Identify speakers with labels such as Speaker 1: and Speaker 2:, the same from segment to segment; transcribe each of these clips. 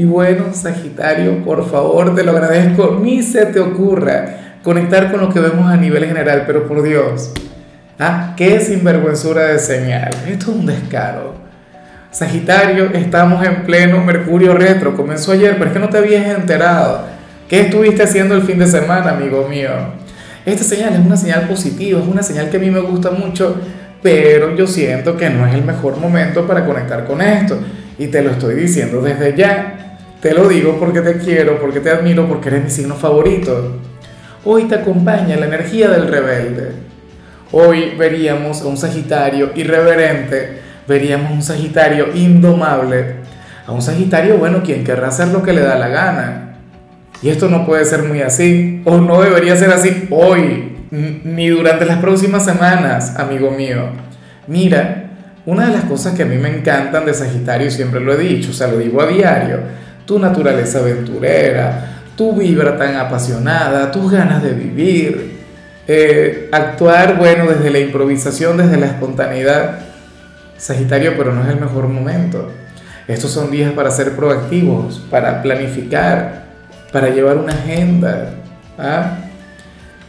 Speaker 1: Y bueno, Sagitario, por favor, te lo agradezco, ni se te ocurra conectar con lo que vemos a nivel general, pero por Dios, ¿ah? ¿qué sinvergüenzura de señal? Esto es un descaro. Sagitario, estamos en pleno Mercurio retro, comenzó ayer, pero es que no te habías enterado. ¿Qué estuviste haciendo el fin de semana, amigo mío? Esta señal es una señal positiva, es una señal que a mí me gusta mucho, pero yo siento que no es el mejor momento para conectar con esto. Y te lo estoy diciendo desde ya. Te lo digo porque te quiero, porque te admiro, porque eres mi signo favorito. Hoy te acompaña la energía del rebelde. Hoy veríamos a un Sagitario irreverente, veríamos a un Sagitario indomable, a un Sagitario, bueno, quien querrá hacer lo que le da la gana. Y esto no puede ser muy así, o no debería ser así hoy, ni durante las próximas semanas, amigo mío. Mira, una de las cosas que a mí me encantan de Sagitario, siempre lo he dicho, o sea, lo digo a diario, tu naturaleza aventurera, tu vibra tan apasionada, tus ganas de vivir, eh, actuar, bueno, desde la improvisación, desde la espontaneidad. Sagitario, pero no es el mejor momento. Estos son días para ser proactivos, para planificar, para llevar una agenda. ¿ah?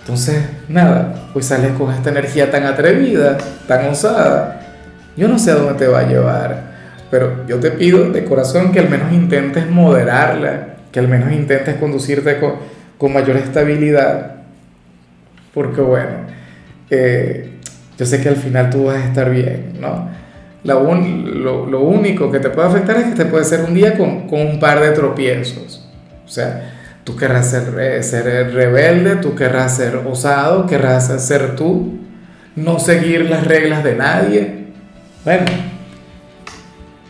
Speaker 1: Entonces, nada, pues sales con esta energía tan atrevida, tan osada. Yo no sé a dónde te va a llevar. Pero yo te pido de corazón que al menos intentes moderarla, que al menos intentes conducirte con, con mayor estabilidad, porque bueno, eh, yo sé que al final tú vas a estar bien, ¿no? lo, lo, único que te puede afectar es que te puede ser un día con, con un par de tropiezos. O sea, tú querrás ser, ser rebelde, tú querrás ser osado, querrás ser tú, no seguir las reglas de nadie. Bueno,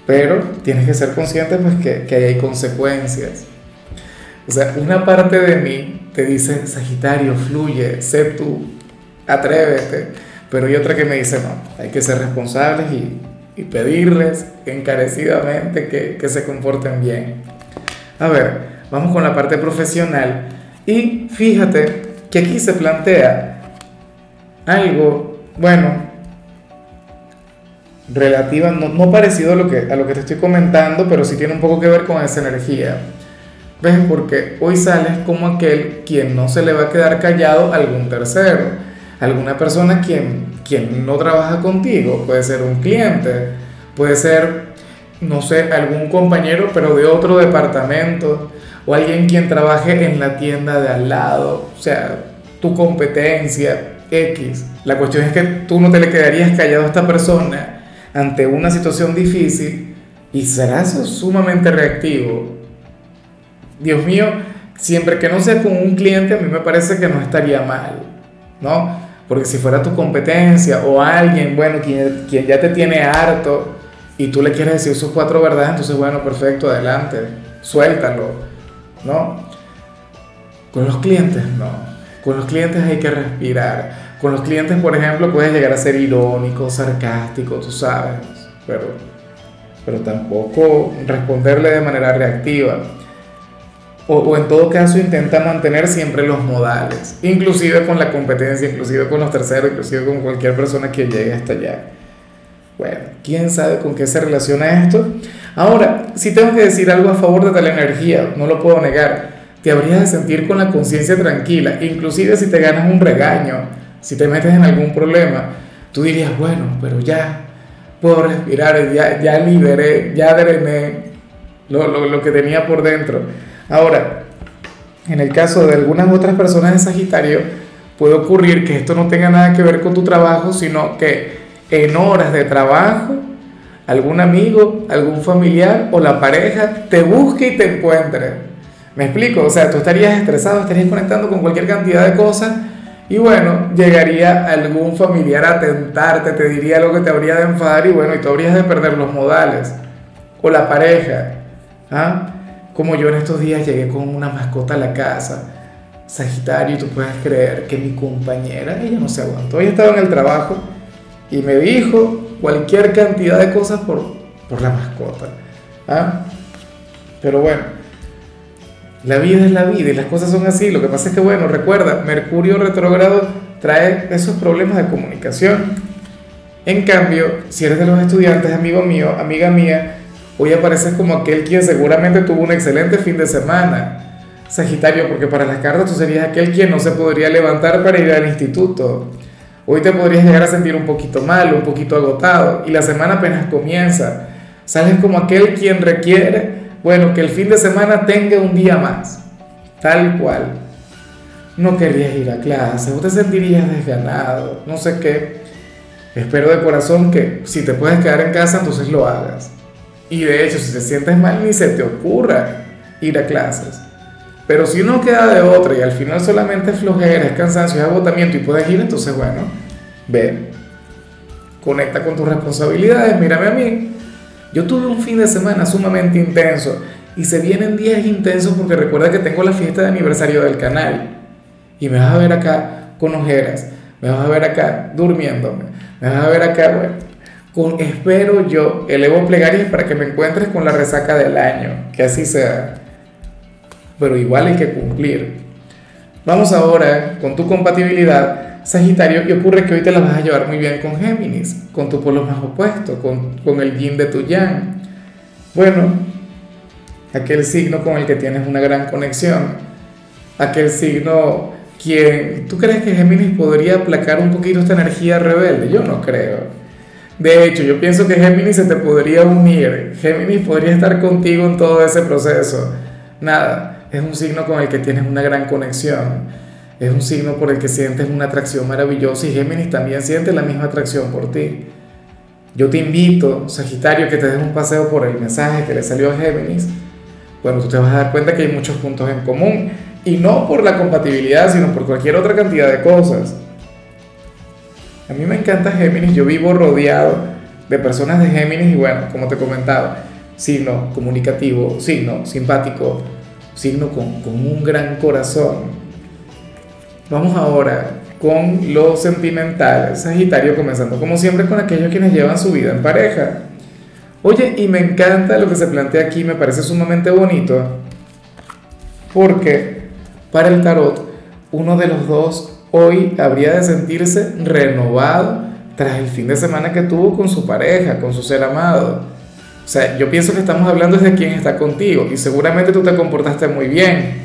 Speaker 1: pero tienes que ser consciente pues que, que hay consecuencias. O sea, una parte de mí te dice, Sagitario, fluye, sé tú, atrévete. Pero hay otra que me dice, no, hay que ser responsables y, y pedirles encarecidamente que, que se comporten bien. A ver, vamos con la parte profesional. Y fíjate que aquí se plantea algo, bueno, relativa, no, parecido a lo, que, a lo que te estoy comentando, pero sí tiene un poco que ver con esa energía. ¿Ves? Porque hoy sales como aquel quien no se le va a quedar callado a algún tercero, alguna persona quien, quien no trabaja contigo, puede ser un cliente, puede ser, no sé, algún compañero, pero de otro departamento, o alguien quien trabaje en la tienda de al lado, o sea, tu competencia, X. La cuestión es que tú no te le quedarías callado a esta persona ante una situación difícil y serás sumamente reactivo. Dios mío, siempre que no sea con un cliente, a mí me parece que no estaría mal, ¿no? Porque si fuera tu competencia o alguien, bueno, quien, quien ya te tiene harto y tú le quieres decir sus cuatro verdades, entonces, bueno, perfecto, adelante, suéltalo, ¿no? Con los clientes, no. Con los clientes hay que respirar con los clientes, por ejemplo, puedes llegar a ser irónico, sarcástico, tú sabes, pero, pero tampoco responderle de manera reactiva. O, o, en todo caso intenta mantener siempre los modales, inclusive con la competencia, inclusive con los terceros, inclusive con cualquier persona que llegue hasta allá. Bueno, quién sabe con qué se relaciona esto. Ahora, si tengo que decir algo a favor de tal energía, no lo puedo negar, te habrías de sentir con la conciencia tranquila, inclusive si te ganas un regaño, si te metes en algún problema, tú dirías, bueno, pero ya puedo respirar, ya, ya liberé, ya drené lo, lo, lo que tenía por dentro. Ahora, en el caso de algunas otras personas de Sagitario, puede ocurrir que esto no tenga nada que ver con tu trabajo, sino que en horas de trabajo, algún amigo, algún familiar o la pareja te busque y te encuentre. ¿Me explico? O sea, tú estarías estresado, estarías conectando con cualquier cantidad de cosas y bueno, llegaría algún familiar a tentarte, te diría lo que te habría de enfadar y bueno, y tú habrías de perder los modales. O la pareja. ¿ah? Como yo en estos días llegué con una mascota a la casa. Sagitario, tú puedes creer que mi compañera, ella no se aguantó, ella estaba en el trabajo y me dijo cualquier cantidad de cosas por, por la mascota. ¿ah? Pero bueno, la vida es la vida y las cosas son así. Lo que pasa es que, bueno, recuerda, Mercurio retrógrado trae esos problemas de comunicación. En cambio, si eres de los estudiantes, amigo mío, amiga mía, hoy apareces como aquel quien seguramente tuvo un excelente fin de semana Sagitario, porque para las cartas tú serías aquel quien no se podría levantar para ir al instituto. Hoy te podrías llegar a sentir un poquito mal, un poquito agotado, y la semana apenas comienza. Sales como aquel quien requiere, bueno, que el fin de semana tenga un día más, tal cual. No querías ir a clase, o te sentirías desganado, no sé qué. Espero de corazón que si te puedes quedar en casa, entonces lo hagas. Y de hecho, si te sientes mal, ni se te ocurra ir a clases. Pero si uno queda de otra y al final solamente es flojera, es cansancio, es agotamiento y puedes ir, entonces bueno, ve, conecta con tus responsabilidades, mírame a mí. Yo tuve un fin de semana sumamente intenso y se vienen días intensos porque recuerda que tengo la fiesta de aniversario del canal y me vas a ver acá con ojeras, me vas a ver acá durmiéndome, me vas a ver acá, bueno, con, espero yo, elevo plegarias para que me encuentres con la resaca del año, que así sea pero igual hay que cumplir. Vamos ahora con tu compatibilidad, Sagitario, y ocurre que hoy te la vas a llevar muy bien con Géminis, con tu polo más opuesto, con, con el yin de tu yang. Bueno, aquel signo con el que tienes una gran conexión, aquel signo quien, ¿tú crees que Géminis podría aplacar un poquito esta energía rebelde? Yo no creo. De hecho, yo pienso que Géminis se te podría unir, Géminis podría estar contigo en todo ese proceso. Nada, es un signo con el que tienes una gran conexión, es un signo por el que sientes una atracción maravillosa y Géminis también siente la misma atracción por ti. Yo te invito, Sagitario, que te des un paseo por el mensaje que le salió a Géminis. Bueno, tú te vas a dar cuenta que hay muchos puntos en común y no por la compatibilidad, sino por cualquier otra cantidad de cosas. A mí me encanta Géminis, yo vivo rodeado de personas de Géminis y bueno, como te comentaba, signo comunicativo, signo simpático, signo con, con un gran corazón. Vamos ahora con lo sentimental, Sagitario, comenzando como siempre con aquellos quienes llevan su vida en pareja. Oye, y me encanta lo que se plantea aquí, me parece sumamente bonito, porque para el tarot, uno de los dos hoy habría de sentirse renovado tras el fin de semana que tuvo con su pareja, con su ser amado. O sea, yo pienso que estamos hablando de quién está contigo y seguramente tú te comportaste muy bien.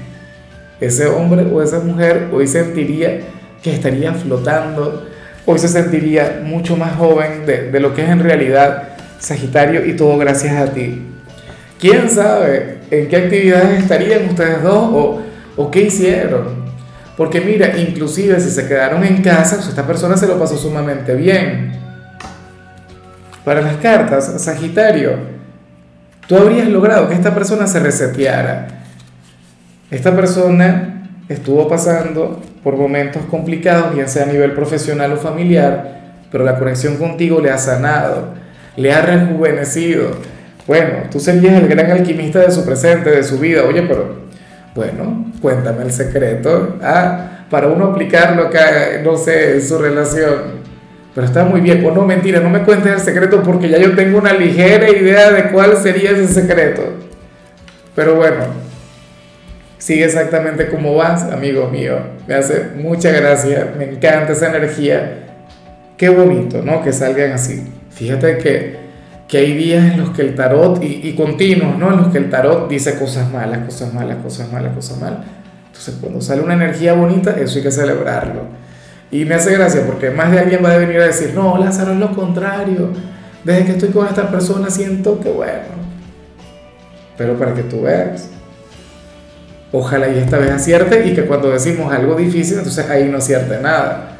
Speaker 1: Ese hombre o esa mujer hoy sentiría que estaría flotando, hoy se sentiría mucho más joven de, de lo que es en realidad Sagitario y todo gracias a ti. ¿Quién sabe en qué actividades estarían ustedes dos o, o qué hicieron? Porque mira, inclusive si se quedaron en casa, pues esta persona se lo pasó sumamente bien. Para las cartas, Sagitario, tú habrías logrado que esta persona se reseteara. Esta persona estuvo pasando por momentos complicados, ya sea a nivel profesional o familiar, pero la conexión contigo le ha sanado, le ha rejuvenecido. Bueno, tú serías el gran alquimista de su presente, de su vida. Oye, pero bueno, cuéntame el secreto. Ah, para uno aplicarlo acá, no sé, en su relación pero está muy bien. O no, mentira, no me cuentes el secreto porque ya yo tengo una ligera idea de cuál sería ese secreto. Pero bueno, sigue exactamente como vas, amigo mío. Me hace mucha gracia, me encanta esa energía. Qué bonito, ¿no? Que salgan así. Fíjate que, que hay días en los que el tarot, y, y continuos, ¿no? En los que el tarot dice cosas malas, cosas malas, cosas malas, cosas malas. Entonces, cuando sale una energía bonita, eso hay que celebrarlo. Y me hace gracia porque más de alguien va a venir a decir, no, Lázaro es lo contrario. Desde que estoy con esta persona siento que bueno. Pero para que tú veas. Ojalá y esta vez acierte y que cuando decimos algo difícil, entonces ahí no acierte nada.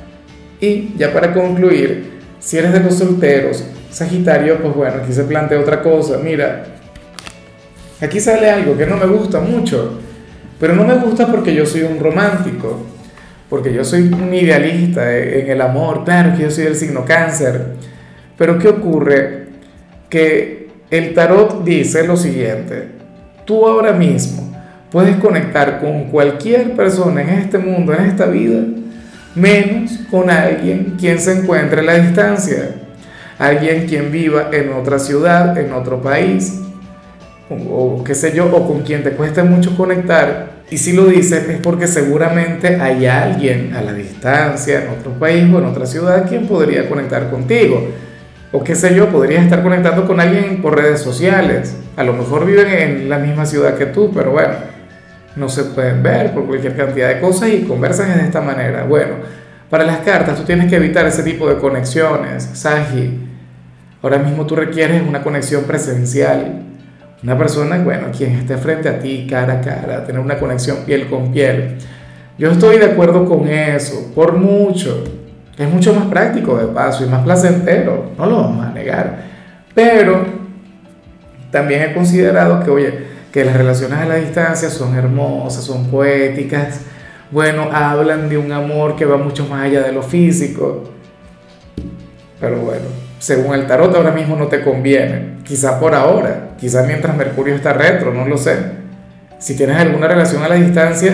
Speaker 1: Y ya para concluir, si eres de los solteros, Sagitario, pues bueno, aquí se plantea otra cosa. Mira, aquí sale algo que no me gusta mucho, pero no me gusta porque yo soy un romántico porque yo soy un idealista en el amor, claro que yo soy del signo cáncer, pero ¿qué ocurre? Que el tarot dice lo siguiente, tú ahora mismo puedes conectar con cualquier persona en este mundo, en esta vida, menos con alguien quien se encuentre a la distancia, alguien quien viva en otra ciudad, en otro país, o, qué sé yo, o con quien te cueste mucho conectar. Y si lo dices es porque seguramente hay alguien a la distancia, en otro país o en otra ciudad, quien podría conectar contigo. O qué sé yo, podrías estar conectando con alguien por redes sociales. A lo mejor viven en la misma ciudad que tú, pero bueno, no se pueden ver por cualquier cantidad de cosas y conversan de esta manera. Bueno, para las cartas tú tienes que evitar ese tipo de conexiones, Saji. Ahora mismo tú requieres una conexión presencial una persona, bueno, quien esté frente a ti cara a cara, tener una conexión piel con piel. Yo estoy de acuerdo con eso, por mucho. Es mucho más práctico de paso y más placentero, no lo vamos a negar. Pero también he considerado que, oye, que las relaciones a la distancia son hermosas, son poéticas, bueno, hablan de un amor que va mucho más allá de lo físico. Pero bueno, según el tarot ahora mismo no te conviene, quizá por ahora, quizá mientras Mercurio está retro, no lo sé. Si tienes alguna relación a la distancia,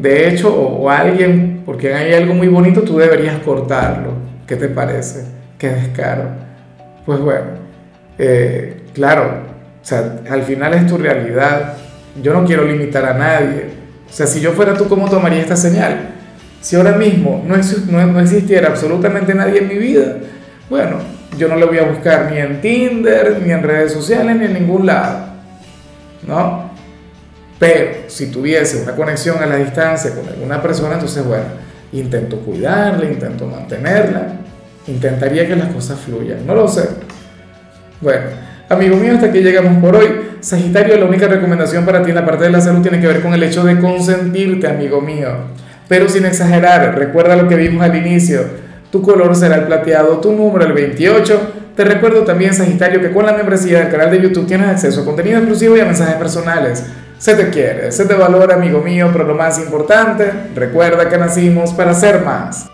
Speaker 1: de hecho, o, alguien, porque hay algo muy bonito, tú deberías cortarlo. ¿Qué te parece? Qué descaro. Pues bueno, eh, claro, o sea, al final es tu realidad. Yo no quiero limitar a nadie. O sea, si yo fuera tú, ¿cómo tomaría esta señal? Si ahora mismo no, no, no existiera absolutamente nadie en mi vida, bueno, yo no le voy a buscar ni en Tinder, ni en redes sociales, ni en ningún lado. ¿No? Pero si tuviese una conexión a la distancia con alguna persona, entonces, bueno, intento cuidarla, intento mantenerla, intentaría que las cosas fluyan. No lo sé. Bueno, amigo mío, hasta aquí llegamos por hoy. Sagitario, la única recomendación para ti en la parte de la salud tiene que ver con el hecho de consentirte, amigo mío. Pero sin exagerar, recuerda lo que vimos al inicio tu color será el plateado, tu número el 28. Te recuerdo también, Sagitario, que con la membresía del canal de YouTube tienes acceso a contenido exclusivo y a mensajes personales. Se te quiere, se te valora, amigo mío, pero lo más importante, recuerda que nacimos para ser más.